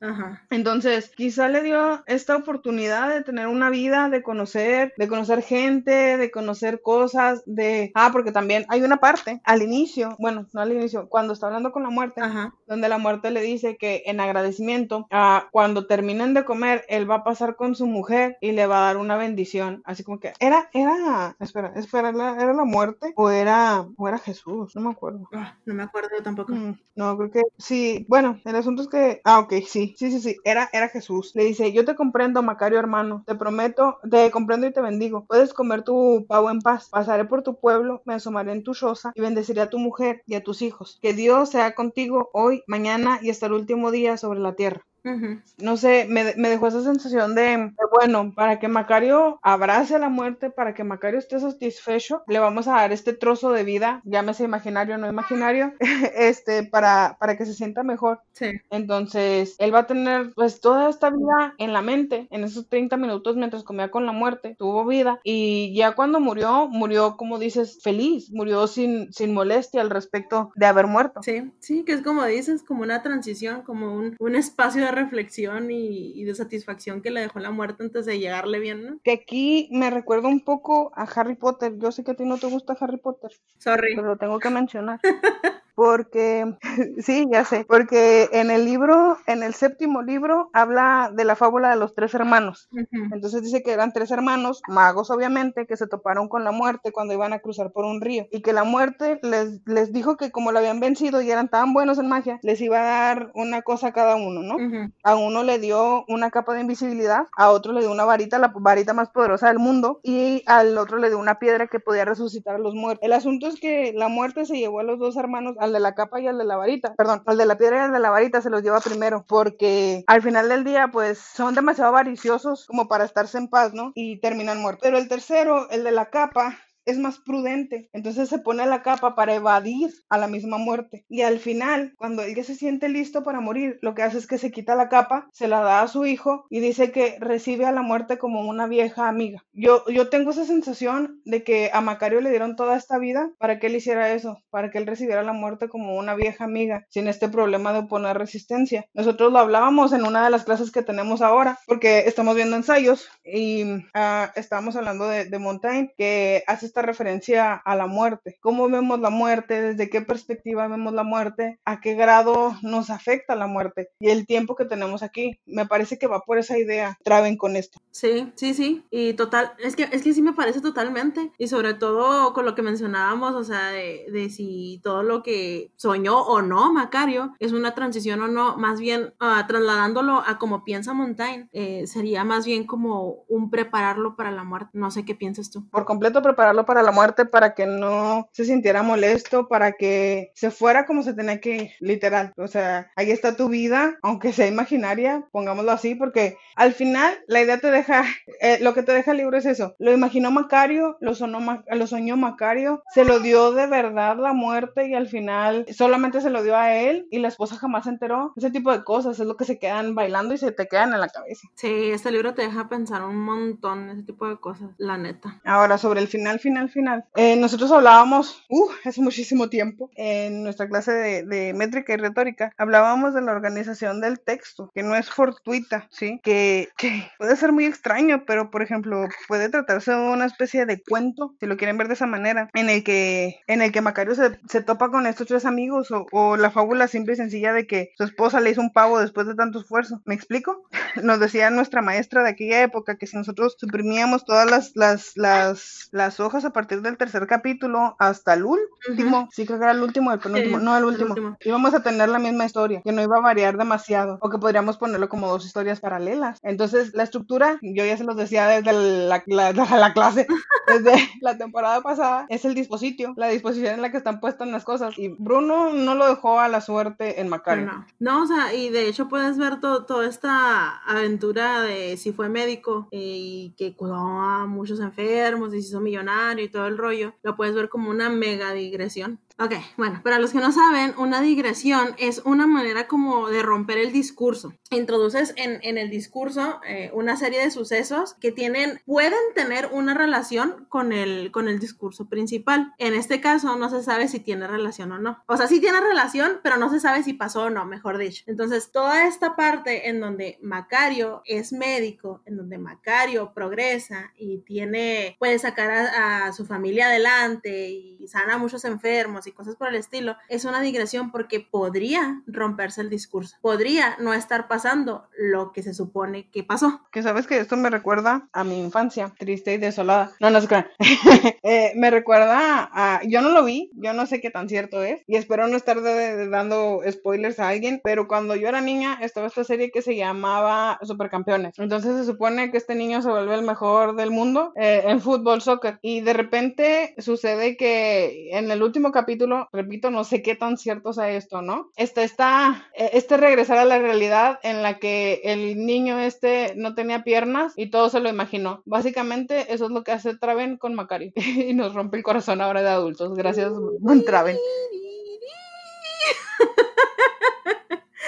Entonces, quizá le dio esta oportunidad de tener una vida, de conocer, de conocer gente, de conocer cosas, de, ah, porque también hay una parte al inicio, bueno, no al inicio, cuando está hablando con la muerte, donde la muerte le dice que en agradecimiento, ah, cuando terminen de comer, él va a pasar con su mujer y le va a dar una bendición, así como que era, era, espera, espera, ¿era la muerte o era, o era Jesús? No me acuerdo. Ah, no me acuerdo tampoco. Mm, no, creo que sí, bueno, el asunto es que, ah, ok, sí, sí, sí, sí, era, era Jesús. Le dice, yo te comprendo, Macario hermano, te prometo, te comprendo y te bendigo. Puedes comer tu pavo en paz. Pasaré por tu pueblo, me asomaré en tu choza y bendeciré a tu mujer y a tus hijos. Que Dios sea contigo hoy, mañana y hasta el último día sobre la tierra. No sé, me, dejó esa sensación de, bueno, para que Macario abrace la muerte, para que Macario esté satisfecho, le vamos a dar este trozo de vida, llámese imaginario o no imaginario, (laughs) este, para, para que se sienta mejor. Sí. Entonces, él va a tener pues toda esta vida en la mente, en esos 30 minutos mientras comía con la muerte, tuvo vida y ya cuando murió, murió como dices, feliz, murió sin, sin molestia al respecto de haber muerto. Sí, sí, que es como dices, como una transición, como un, un espacio de reflexión y, de satisfacción que le dejó la muerte antes de llegarle bien, ¿no? Que aquí me recuerda un poco a Harry Potter. Yo sé que a ti no te gusta Harry Potter. Sorry. Pero lo tengo que mencionar. (laughs) porque, (laughs) sí, ya sé, porque en el libro, en el séptimo libro, habla de la fábula de los tres hermanos. Entonces dice que eran tres hermanos, magos obviamente, que se toparon con la muerte cuando iban a cruzar por un río y que la muerte les, les dijo que como lo habían vencido y eran tan buenos en magia, les iba a dar una cosa a cada uno, ¿no? A uno le dio una capa de invisibilidad, a otro le dio una varita, la varita más poderosa del mundo, y al otro le dio una piedra que podía resucitar a los muertos. El asunto es que la muerte se llevó a los dos hermanos al de la capa y al de la varita, perdón, al de la piedra y al de la varita se los lleva primero, porque al final del día, pues son demasiado avariciosos como para estarse en paz, ¿no? Y terminan muertos. Pero el tercero, el de la capa, es más prudente. Entonces se pone la capa para evadir a la misma muerte. Y al final, cuando él ya se siente listo para morir, lo que hace es que se quita la capa, se la da a su hijo y dice que recibe a la muerte como una vieja amiga. Yo, yo tengo esa sensación de que a Macario le dieron toda esta vida para que él hiciera eso, para que él recibiera la muerte como una vieja amiga, sin este problema de oponer resistencia. Nosotros lo hablábamos en una de las clases que tenemos ahora, porque estamos viendo ensayos y uh, estábamos hablando de, de Montaigne, que hace esta referencia a la muerte. ¿Cómo vemos la muerte? ¿Desde qué perspectiva vemos la muerte? ¿A qué grado nos afecta la muerte? Y el tiempo que tenemos aquí. Me parece que va por esa idea. Traben con esto. Sí, sí, sí. Y total, es que, es que sí me parece totalmente. Y sobre todo con lo que mencionábamos, o sea, de, si todo lo que soñó o no Macario es una transición o no, más bien uh, trasladándolo a como piensa Montaigne, eh, sería más bien como un prepararlo para la muerte. No sé qué piensas tú. Por completo prepararlo para la muerte, para que no se sintiera molesto, para que se fuera como se tenía que literal. O sea, ahí está tu vida, aunque sea imaginaria, pongámoslo así, porque al final la idea te deja, eh, lo que te deja el libro es eso. Lo imaginó Macario, lo, sonó, lo soñó Macario, se lo dio de verdad la muerte y al final solamente se lo dio a él y la esposa jamás se enteró. Ese tipo de cosas es lo que se quedan bailando y se te quedan en la cabeza. Sí, este libro te deja pensar un montón, ese tipo de cosas, la neta. Ahora, sobre el final, final final, final. Eh, nosotros hablábamos, uh, hace muchísimo tiempo, en nuestra clase de, métrica y retórica, hablábamos de la organización del texto, que no es fortuita, ¿sí? Que, que, puede ser muy extraño, pero por ejemplo, puede tratarse de una especie de cuento, si lo quieren ver de esa manera, en el que, en el que Macario se, se topa con estos tres amigos, o, o, la fábula simple y sencilla de que su esposa le hizo un pavo después de tanto esfuerzo. ¿Me explico? (laughs) Nos decía nuestra maestra de aquella época que si nosotros suprimíamos todas las, las, las, las hojas a partir del tercer capítulo hasta el último. Sí, creo que era el último, el penúltimo. no, el último. Íbamos a tener la misma historia, que no iba a variar demasiado, o que podríamos ponerlo como dos historias paralelas. Entonces, la estructura, yo ya se los decía desde la, la, (laughs) clase, desde la temporada pasada, es el dispositivo, la disposición en la que están puestas las cosas. Y Bruno no lo dejó a la suerte en Macario. No, no o sea, y de hecho puedes ver toda esta aventura de si fue médico eh, y que cuidó a muchos enfermos y se hizo millonario y todo el rollo, lo puedes ver como una mega digresión. Ok, bueno, para los que no saben, una digresión es una manera como de romper el discurso. Introduces en, en el discurso eh, una serie de sucesos que tienen, pueden tener una relación con el, con el discurso principal. En este caso no se sabe si tiene relación o no. O sea, sí tiene relación, pero no se sabe si pasó o no, mejor dicho. Entonces, toda esta parte en donde Macario es médico, en donde Macario progresa y tiene, puede sacar a, a su familia adelante y sana a muchos enfermos cosas por el estilo, es una digresión porque podría romperse el discurso, podría no estar pasando lo que se supone que pasó. Que sabes que esto me recuerda a mi infancia, triste y desolada. No, no se crean. (laughs) Eh, me recuerda a, yo no lo vi, yo no sé qué tan cierto es y espero no estar dando spoilers a alguien, pero cuando yo era niña estaba esta serie que se llamaba Supercampeones. Entonces se supone que este niño se vuelve el mejor del mundo eh, en fútbol, soccer y de repente sucede que en el último capítulo repito, no sé qué tan cierto sea esto, ¿no? Este está, e, este regresar a la realidad en la que el niño este no tenía piernas y todo se lo imaginó. Básicamente eso es lo que hace Traven con Macari (laughs) y nos rompe el corazón ahora de adultos. Gracias, buen Traven. (laughs)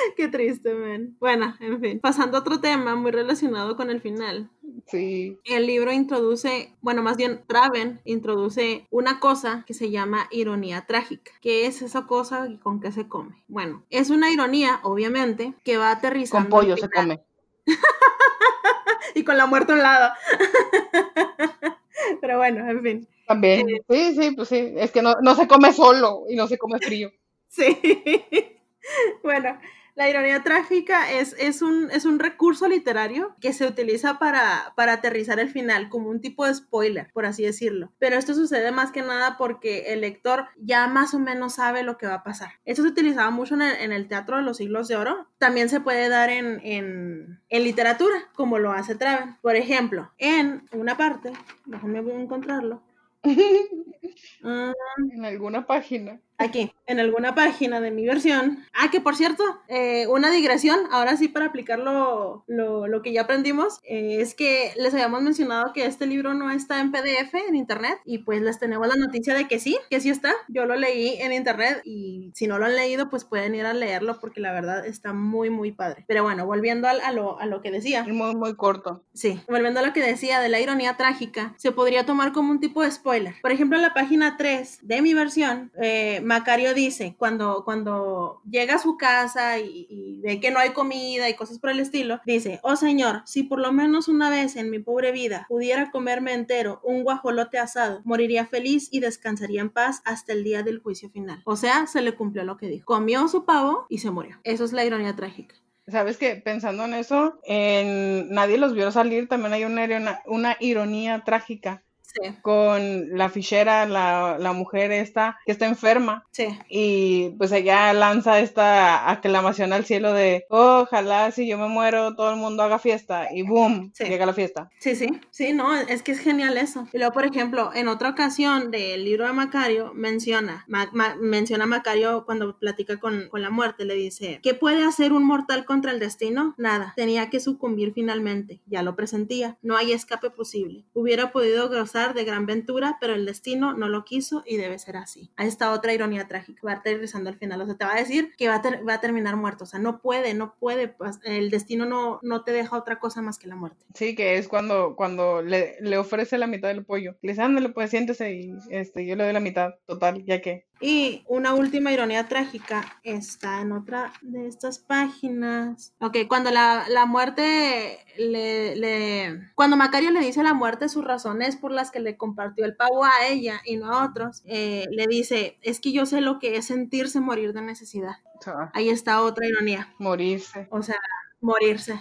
(laughs) Qué triste, man. Bueno, en fin. Pasando a otro tema muy relacionado con el final. Sí. El libro introduce, bueno, más bien Traven introduce una cosa que se llama ironía trágica. ¿Qué es esa cosa y con qué se come? Bueno, es una ironía, obviamente, que va aterrizando. Con pollo se come. (laughs) y con la muerte a un lado. (laughs) Pero bueno, en fin. También. Eh, sí, sí, pues sí. Es que no, no se come solo y no se come frío. Sí. bueno, la ironía trágica es, es, un, es un recurso literario que se utiliza para, para aterrizar el final, como un tipo de spoiler, por así decirlo. Pero esto sucede más que nada porque el lector ya más o menos sabe lo que va a pasar. Esto se utilizaba mucho en el, teatro de los siglos de oro. También se puede dar en, en, en literatura, como lo hace Traven. Por ejemplo, en una parte, déjame encontrarlo. (laughs) en alguna página aquí, en alguna página de mi versión. Ah, que por cierto, eh, una digresión, ahora sí para aplicar lo, lo, que ya aprendimos, eh, es que les habíamos mencionado que este libro no está en PDF en internet y pues les tenemos la noticia de que sí, que sí está. Yo lo leí en internet y si no lo han leído, pues pueden ir a leerlo porque la verdad está muy, muy padre. Pero bueno, volviendo a, lo, a lo que decía. Muy, muy corto. Sí, volviendo a lo que decía de la ironía trágica, se podría tomar como un tipo de spoiler. Por ejemplo, en la página 3 de mi versión, eh, Macario dice, cuando, cuando llega a su casa y, ve que no hay comida y cosas por el estilo, dice, oh Señor, si por lo menos una vez en mi pobre vida pudiera comerme entero un guajolote asado, moriría feliz y descansaría en paz hasta el día del juicio final. O sea, se le cumplió lo que dijo. Comió su pavo y se murió. Eso es la ironía trágica. Sabes que pensando en eso, en Nadie los vio salir también hay una, una ironía trágica con la fichera, la, la, mujer esta que está enferma. Sí. Y pues ella lanza esta aclamación al cielo de ojalá si yo me muero todo el mundo haga fiesta y boom, llega la fiesta. Sí, sí, sí, no, es que es genial eso. Y luego, por ejemplo, en otra ocasión del libro de Macario menciona, menciona Macario cuando platica con, con la muerte, le dice, ¿qué puede hacer un mortal contra el destino? Nada, tenía que sucumbir finalmente, ya lo presentía, no hay escape posible. Hubiera podido gozar de gran ventura, pero el destino no lo quiso y debe ser así. Ahí está otra ironía trágica, va aterrizando al final, o sea, te va a decir que va a, va a terminar muerto, o sea, no puede, no puede, el destino no, no te deja otra cosa más que la muerte. Sí, que es cuando, cuando le, le ofrece la mitad del pollo. Le dice, ándale, pues siéntese y este, yo le doy la mitad, total, ya que. Y una última ironía trágica está en otra de estas páginas. Ok, cuando la, la muerte le, le, Cuando Macario le dice a la muerte sus razones por las que le compartió el pavo a ella y no a otros, eh, le dice, es que yo sé lo que es sentirse morir de necesidad. Ahí está otra ironía. Morirse. O sea, morirse.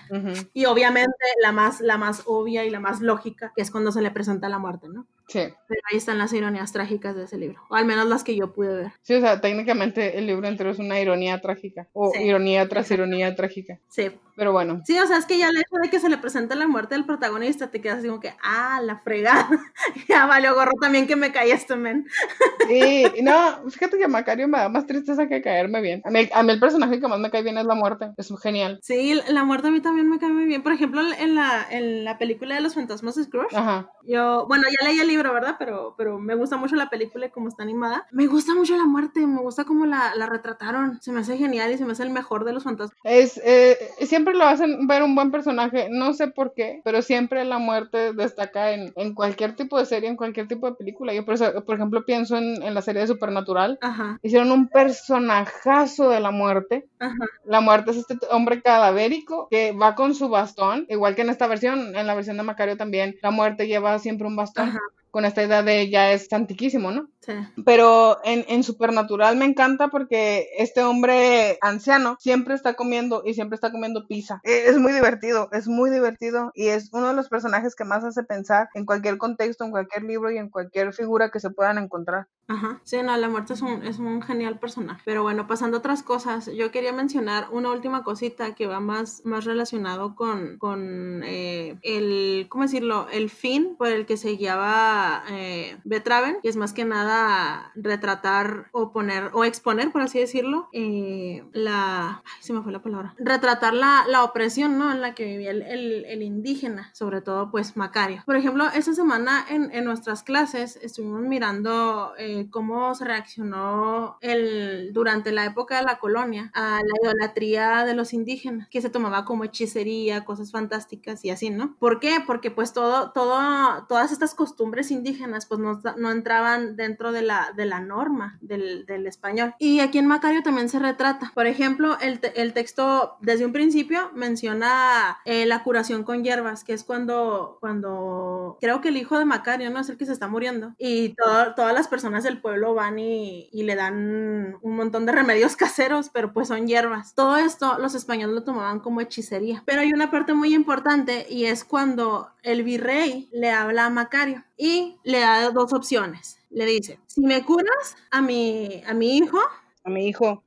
Y obviamente la más, la más obvia y la más lógica, que es cuando se le presenta la muerte, ¿no? Sí. Pero ahí están las ironías trágicas de ese libro, o al menos las que yo pude ver. Sí, o sea, técnicamente el libro entero es una ironía trágica, o Sí, ironía tras ironía trágica. Sí. Pero bueno, Sí, o sea, es que ya el hecho de que se le presenta la muerte del protagonista, te quedas así como que, ah, la fregada. (laughs) ya valió gorro también que me caí este men. sí, no, fíjate que Macario me da más tristeza que caerme bien. A mí, a mí el personaje que más me cae bien es la muerte, es genial. Sí, la muerte a mí también me cae muy bien. Por ejemplo, en la, en la película de los fantasmas de Scrooge, Ajá. yo, bueno, ya leí el libro, ¿verdad? Pero, pero me gusta mucho la película y cómo está animada. Me gusta mucho la muerte, me gusta cómo la, la retrataron. Se me hace genial y se me hace el mejor de los fantasmas. Es, eh, siempre lo hacen ver un buen personaje, no sé por qué, pero siempre la muerte destaca en, en cualquier tipo de serie, en cualquier tipo de película. Yo, por, eso, por ejemplo, pienso en, en la serie de Supernatural. Ajá, Hicieron un personajazo de la muerte. ajá, La muerte es este hombre cadavérico que va con su bastón, igual que en esta versión, en la versión de Macario también, la muerte lleva siempre un bastón. ajá. Con esta idea de ya es antiquísimo, ¿no? Sí. Pero en, en Supernatural me encanta porque este hombre anciano siempre está comiendo y siempre está comiendo pizza. Eh, Es muy divertido, es muy divertido y es uno de los personajes que más hace pensar en cualquier contexto, en cualquier libro y en cualquier figura que se puedan encontrar. Ajá. Sí, no, la muerte es un, es un genial personaje. Pero bueno, pasando a otras cosas, yo quería mencionar una última cosita que va más, más relacionado con, con eh, el, ¿cómo decirlo? El fin por el que se guiaba eh, Betraven, que es más que nada retratar o poner, o exponer, por así decirlo, eh, la, se me fue la palabra, retratar la, la opresión, ¿no? En la que vivía el, el, el indígena, sobre todo pues Macario. Por ejemplo, esta semana en, en nuestras clases estuvimos mirando eh, cómo se reaccionó el, durante la época de la colonia a la idolatría de los indígenas, que se tomaba como hechicería, cosas fantásticas y así, ¿no? ¿Por qué? Porque pues todo, todo, todas estas costumbres indígenas pues no, no entraban dentro de la, de la norma del, del español. Y aquí en Macario también se retrata. Por ejemplo, el, te- el texto desde un principio menciona eh, la curación con hierbas, que es cuando, cuando creo que el hijo de Macario, ¿no? Es el que se está muriendo. Y todo- todas las personas del pueblo van y, y le dan un montón de remedios (laughs) caseros, pero pues son hierbas. Todo esto los españoles lo tomaban como hechicería. Pero hay una parte muy importante y es cuando el virrey le habla a Macario y le da dos opciones. Le dice, si me curas a mi, a mi hijo, A mi hijo.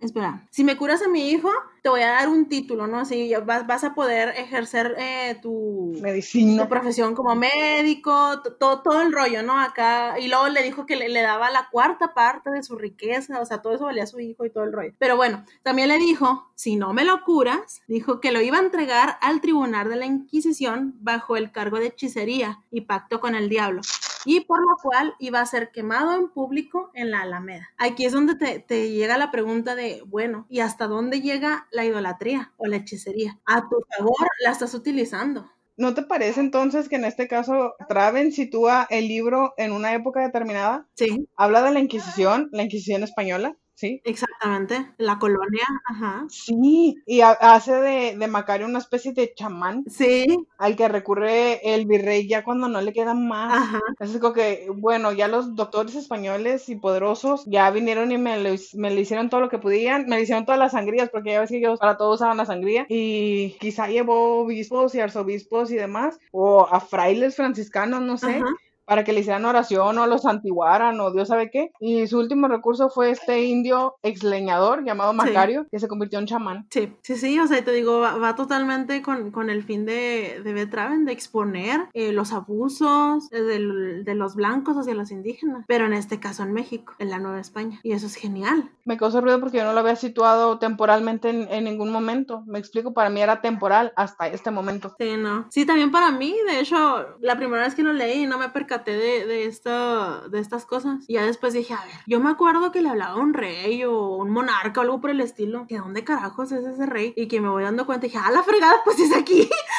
Espera, si me curas a mi hijo, te voy a dar un título, ¿no? Así vas, vas a poder ejercer eh, tu, Medicina. tu profesión como médico, todo, todo el rollo, ¿no? Acá, y luego le dijo que le, le daba la cuarta parte de su riqueza, o sea, todo eso valía a su hijo y todo el rollo. Pero bueno, también le dijo, si no me lo curas, dijo que lo iba a entregar al tribunal de la Inquisición bajo el cargo de hechicería y pacto con el diablo y por lo cual iba a ser quemado en público en la Alameda. Aquí es donde te, te llega la pregunta de, bueno, ¿y hasta dónde llega la idolatría o la hechicería? A tu favor la estás utilizando. ¿No te parece entonces que en este caso Traven sitúa el libro en una época determinada? Sí, Habla de la Inquisición, la Inquisición española, ¿sí? exactamente. La colonia, ajá. Sí, y ha- hace de, de Macario una especie de chamán Sí, al que recurre el virrey ya cuando no le queda más. ajá. Es como que, bueno, ya los doctores españoles y poderosos ya vinieron y me le, me le hicieron todo lo que podían, me le hicieron todas las sangrías, porque ya ves que ellos para todo usaban la sangría, y quizá llevó obispos y arzobispos y demás, o a frailes franciscanos, no sé, Ajá. Para que le hicieran oración o los santiguaran o Dios sabe qué. Y su último recurso fue este indio ex leñador llamado Macario, que se convirtió en chamán. Sí, sí, sí, o sea, te digo, va, va totalmente con, con el fin de, de Betraven, de exponer eh, los abusos del- de los blancos hacia los indígenas, pero en este caso en México, en la Nueva España, y eso es genial. Me causó ruido porque yo no lo había situado temporalmente en, en ningún momento. Me explico, para mí era temporal hasta este momento. Sí, no. Sí, también para mí, de hecho, la primera vez que lo leí no me percaté de, de, esto, de estas cosas. Y ya después dije, a ver, yo me acuerdo que le hablaba a un rey o un monarca o algo por el estilo. ¿Que dónde carajos es ese rey? Y que me voy dando cuenta dije, ah, la fregada, pues es aquí. (laughs)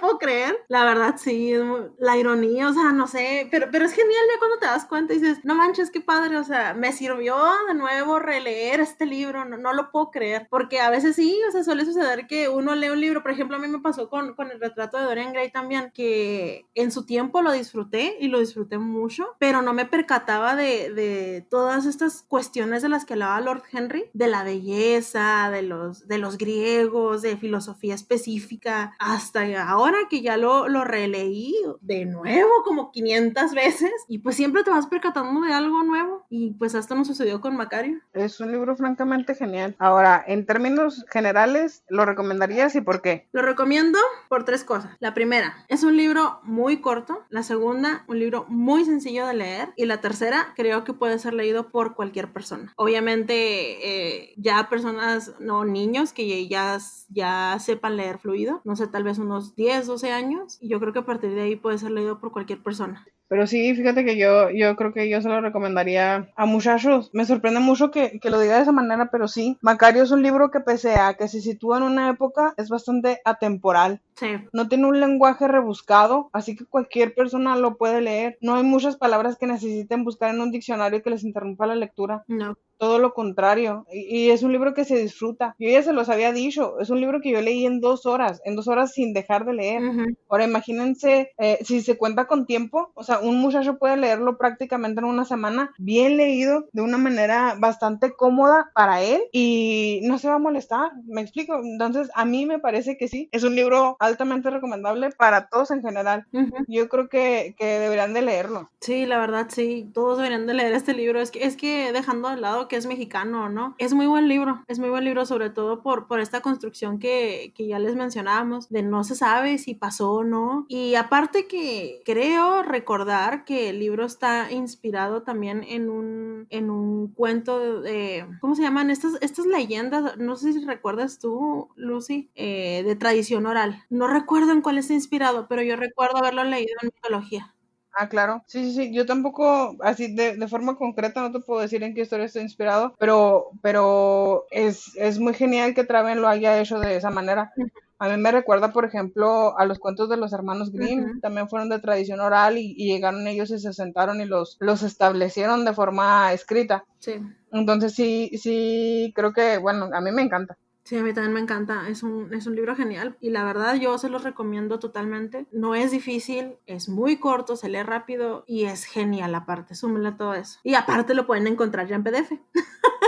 puedo creer. La verdad, sí, es muy- la ironía, o sea, no sé, pero, pero es genial ya cuando te das cuenta y dices, no manches, qué padre, o sea, me sirvió de nuevo releer este libro, no, no lo puedo creer, porque a veces sí, o sea, suele suceder que uno lee un libro, por ejemplo, a mí me pasó con, con el retrato de Dorian Gray también, que en su tiempo lo disfruté y lo disfruté mucho, pero no me percataba de, de todas estas cuestiones de las que hablaba Lord Henry, de la belleza, de los, de los griegos, de filosofía específica, hasta ahora ahora que ya lo, lo releí de nuevo como 500 veces y pues siempre te vas percatando de algo nuevo y pues esto nos sucedió con Macario. Es un libro francamente genial. Ahora, en términos generales, ¿lo recomendarías y por qué? Lo recomiendo por tres cosas. La primera, es un libro muy corto. La segunda, un libro muy sencillo de leer. Y la tercera, creo que puede ser leído por cualquier persona. Obviamente, eh, ya personas, no niños, que ya, ya sepan leer fluido. No sé, tal vez unos 10, 12 años. Y yo creo que a partir de ahí puede ser leído por cualquier persona. Pero sí, fíjate que yo, yo creo que yo se lo recomendaría a muchachos. Me sorprende mucho que, que, lo diga de esa manera, pero sí. Macario es un libro que pese a que se sitúa en una época, es bastante atemporal. Sí. No tiene un lenguaje rebuscado, así que cualquier persona lo puede leer. No hay muchas palabras que necesiten buscar en un diccionario que les interrumpa la lectura. No todo lo contrario. Y, es un libro que se disfruta. Yo ya se los había dicho, es un libro que yo leí en dos horas, en dos horas sin dejar de leer. Ahora imagínense, eh, si se cuenta con tiempo, o sea, un muchacho puede leerlo prácticamente en una semana, bien leído, de una manera bastante cómoda para él y no se va a molestar, me explico. Entonces, a mí me parece que sí, es un libro altamente recomendable para todos en general. Yo creo que, que deberían de leerlo. Sí, la verdad, sí, todos deberían de leer este libro. Es que, es que dejando de lado que es mexicano, ¿no? Es muy buen libro, es muy buen libro, sobre todo por, por esta construcción que, que ya les mencionábamos, de no se sabe si pasó o no. Y aparte que creo recordar que el libro está inspirado también en un, en un cuento de, ¿cómo se llaman? Estas, estas leyendas, no sé si recuerdas tú, Lucy, eh, de tradición oral. No recuerdo en cuál está inspirado, pero yo recuerdo haberlo leído en mitología. Ah, claro. Sí, sí, sí. Yo tampoco, así de, de, forma concreta, no te puedo decir en qué historia estoy inspirado, pero, pero es, es muy genial que Traven lo haya hecho de esa manera. A mí me recuerda, por ejemplo, a los cuentos de los hermanos Grimm, también fueron de tradición oral y, y, llegaron ellos y se sentaron y los, los establecieron de forma escrita. Sí. Entonces sí, sí, creo que, bueno, a mí me encanta. Sí, a mí también me encanta. Es un, es un libro genial y la verdad yo se los recomiendo totalmente. No es difícil, es muy corto, se lee rápido y es genial aparte. Súmele todo eso. Y aparte lo pueden encontrar ya en PDF. (laughs)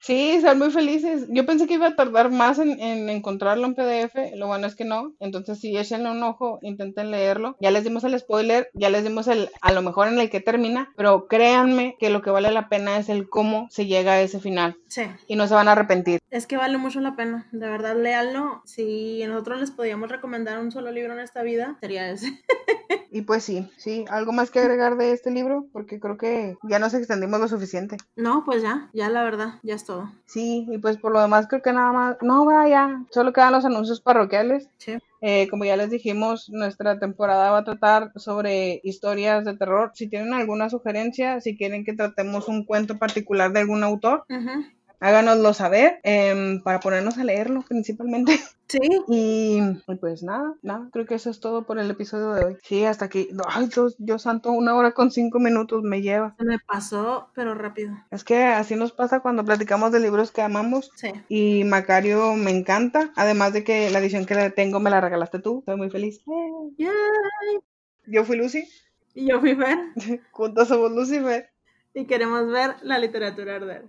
Sí, están muy felices. Yo pensé que iba a tardar más en, en, encontrarlo en PDF, lo bueno es que no. Entonces sí, échenle un ojo, intenten leerlo. Ya les dimos el spoiler, ya les dimos el a lo mejor en el que termina, pero créanme que lo que vale la pena es el cómo se llega a ese final. Sí. Y no se van a arrepentir. Es que vale mucho la pena, de verdad, léanlo. Si nosotros les podíamos recomendar un solo libro en esta vida, sería ese. (laughs) y pues sí, sí, algo más que agregar de este libro, porque creo que ya nos extendimos lo suficiente. No, pues ya, ya la verdad, ya es todo. Sí, y pues por lo demás creo que nada más, no, vaya, solo quedan los anuncios parroquiales. Sí. Eh, como ya les dijimos, nuestra temporada va a tratar sobre historias de terror. Si tienen alguna sugerencia, si quieren que tratemos un cuento particular de algún autor, Uh -huh. Háganoslo saber em, para ponernos a leerlo principalmente. (laughs) Sí. Y, y pues nada, nada, creo que eso es todo por el episodio de hoy. Sí, hasta aquí. Ay, Dios, Dios santo, una hora con cinco minutos me lleva. Se me pasó, pero rápido. Es que así nos pasa cuando platicamos de libros que amamos. Sí. Y Macario me encanta. Además de que la edición que tengo me la regalaste tú. Estoy muy feliz. Yay. Yo fui Lucy. Y yo fui Fer. (laughs) Juntos somos Lucy y Fer. Y queremos ver la literatura arder.